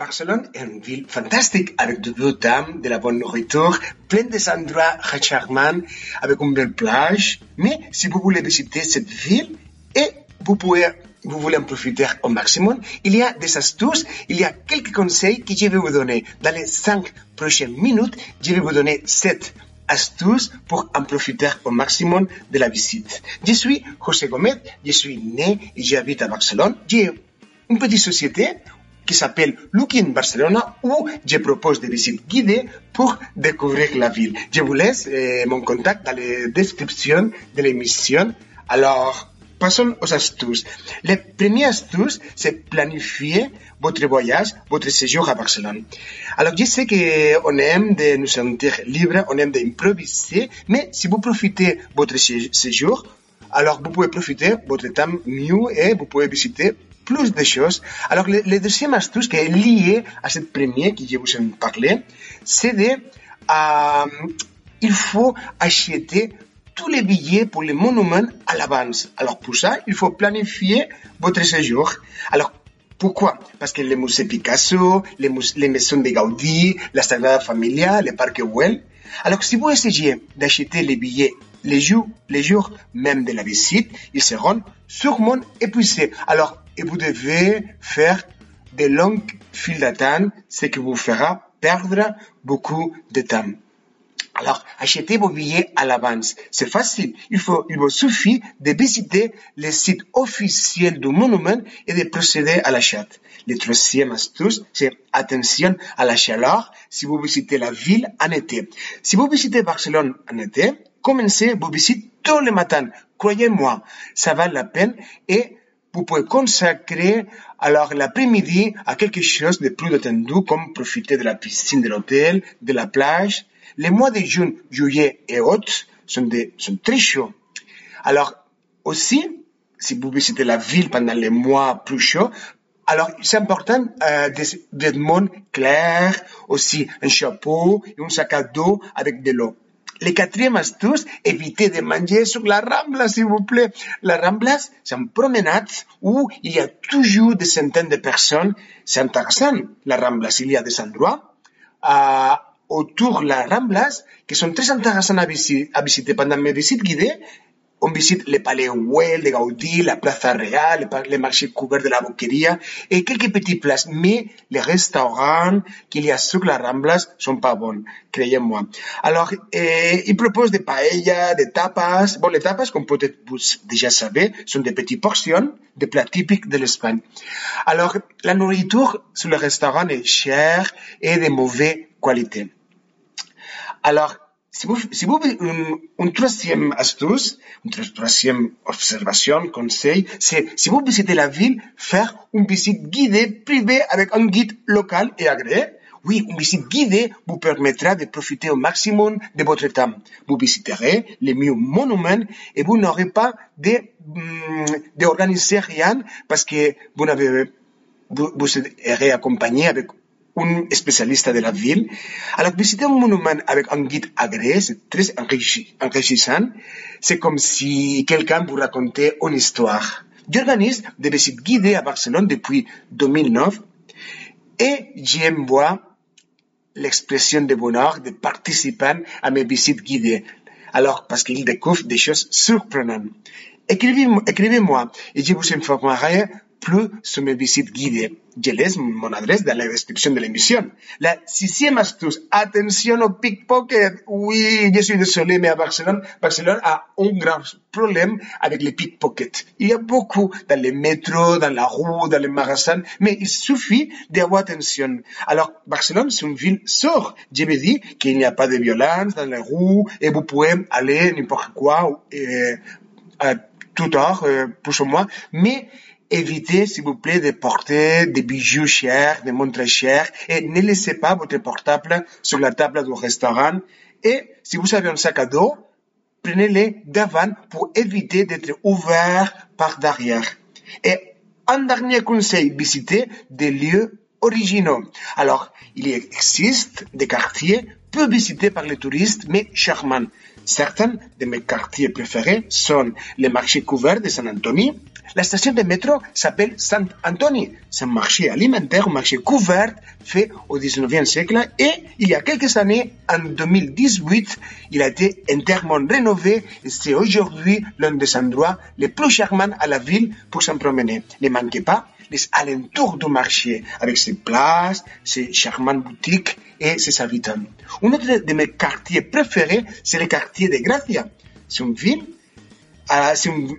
Barcelone est une ville fantastique avec de beaux dames, de la bonne nourriture, plein de endroits charmants, avec une belle plage. Mais si vous voulez visiter cette ville et vous vous voulez en profiter au maximum, il y a des astuces, il y a quelques conseils que je vais vous donner. Dans les cinq prochaines minutes, je vais vous donner sept astuces pour en profiter au maximum de la visite. Je suis José Gomez, je suis né et j'habite à Barcelone. J'ai une petite société qui s'appelle Looking Barcelona où je propose des visites guidées pour découvrir la ville. Je vous laisse euh, mon contact dans la description de l'émission. Alors, passons aux astuces. La première astuce, c'est planifier votre voyage, votre séjour à Barcelone. Alors, je sais qu'on aime de nous sentir libres, on aime d'improviser, mais si vous profitez de votre séjour, alors vous pouvez profiter de votre temps mieux et vous pouvez visiter plus de choses. Alors, le, deuxième astuce qui est lié à cette première que je vous ai parlé, c'est de, euh, il faut acheter tous les billets pour les monuments à l'avance. Alors, pour ça, il faut planifier votre séjour. Alors, pourquoi? Parce que les musées Picasso, les, les maisons de Gaudí, la Sagrada Familia, le parc Güell. Alors, si vous essayez d'acheter les billets les jours, les jours même de la visite, ils seront sûrement épuisés. Alors, et vous devez faire de longues files d'attente, ce qui vous fera perdre beaucoup de temps. Alors, achetez vos billets à l'avance. C'est facile. Il, faut, il vous suffit de visiter le site officiel du monument et de procéder à l'achat. Le troisième astuce, c'est attention à la chaleur si vous visitez la ville en été. Si vous visitez Barcelone en été, commencez vos visites tous les matins. Croyez-moi, ça vaut la peine et vous pouvez consacrer alors l'après-midi à quelque chose de plus détendu comme profiter de la piscine de l'hôtel, de la plage. Les mois de juin, juillet et août sont, des, sont très chauds. Alors aussi, si vous visitez la ville pendant les mois plus chauds, alors c'est important euh, des vêtements clairs, aussi un chapeau et un sac à dos avec de l'eau. Le quatrième astuce, évitez de manger sur la Rambla, s'il vous plaît. La Rambla, c'est une promenade où il y a toujours des centaines de personnes. C'est intéressant, la Rambla. Il y a des endroits euh, autour de la Rambla qui sont très intéressants à visiter, à visiter pendant mes visites guidées on visite le palais Güell de Gaudí, la Plaza Real, le marché couvert de la Boqueria et quelques petites places. Mais les restaurants qu'il y a sur la Ramblas sont pas bons, croyez-moi. Alors, eh, il propose des paellas, des tapas. Bon, les tapas, comme peut-être vous déjà savez, sont des petites portions de plats typiques de l'Espagne. Alors, la nourriture sur le restaurant est chère et de mauvaise qualité. Alors, si vous, si vous, une, une troisième astuce, une troisième observation, conseil, c'est si vous visitez la ville, faire une visite guidée privée avec un guide local et agréé. Oui, une visite guidée vous permettra de profiter au maximum de votre temps. Vous visiterez les mieux monuments et vous n'aurez pas de, d'organiser rien parce que vous n'avez, vous, vous serez accompagné avec un spécialiste de la ville. Alors, visiter un monument avec un guide agréé, c'est très enrichissant. C'est comme si quelqu'un vous racontait une histoire. J'organise des visites guidées à Barcelone depuis 2009 et j'aime voir l'expression de bonheur des participants à mes visites guidées. Alors, parce qu'ils découvrent des choses surprenantes. Écrivez-moi et je vous informerai plus sur mes visites guidées. Je laisse mon adresse dans la description de l'émission. La sixième astuce, attention au pickpocket. Oui, je suis désolé, mais à Barcelone, Barcelone a un grand problème avec les pickpockets. Il y a beaucoup dans les métros, dans la rue, dans les magasins, mais il suffit d'avoir attention. Alors, Barcelone, c'est une ville sûre. Je me dis qu'il n'y a pas de violence dans les rues et vous pouvez aller n'importe quoi, euh, à tout heure, euh, plus ou moins, mais évitez, s'il vous plaît, de porter des bijoux chers, des montres chères, et ne laissez pas votre portable sur la table du restaurant. Et si vous avez un sac à dos, prenez-les d'avant pour éviter d'être ouvert par derrière. Et un dernier conseil, visitez des lieux originaux. Alors, il existe des quartiers peu visités par les touristes, mais charmants. Certains de mes quartiers préférés sont les marchés couverts de San Antonio. La station de métro s'appelle Sant Antoni. C'est un marché alimentaire, un marché couvert fait au 19e siècle et il y a quelques années, en 2018, il a été entièrement rénové et c'est aujourd'hui l'un des endroits les plus charmants à la ville pour s'en promener. Ne manquez pas les alentours du marché avec ses places, ses charmantes boutiques et ses habitants. Un autre de mes quartiers préférés, c'est le quartier de Gracia. C'est une ville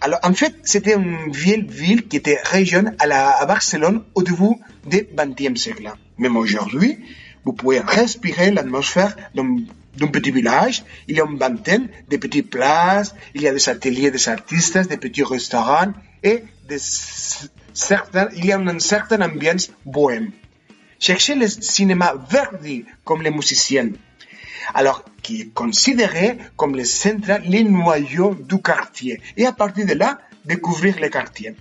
alors, en fait, c'était une vieille ville qui était région à, la, à Barcelone au début du XXe siècle. Même aujourd'hui, vous pouvez respirer l'atmosphère d'un petit village. Il y a une vingtaine de petites places, il y a des ateliers des artistes, des petits restaurants et il y a une certaine ambiance bohème. Cherchez le cinéma Verdi comme les musiciens alors qui est considéré comme le centre, les noyaux du quartier. Et à partir de là, découvrir le quartier.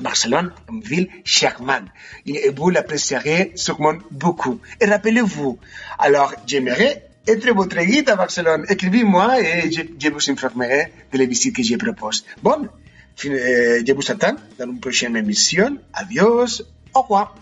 Barcelone, une ville charmante. Et vous l'apprécierez sûrement beaucoup. Et rappelez-vous, alors j'aimerais être votre guide à Barcelone. Écrivez-moi et je, vous informerai de les visites que je propose. Bon, je vous attends dans une prochaine émission. Adios, au revoir.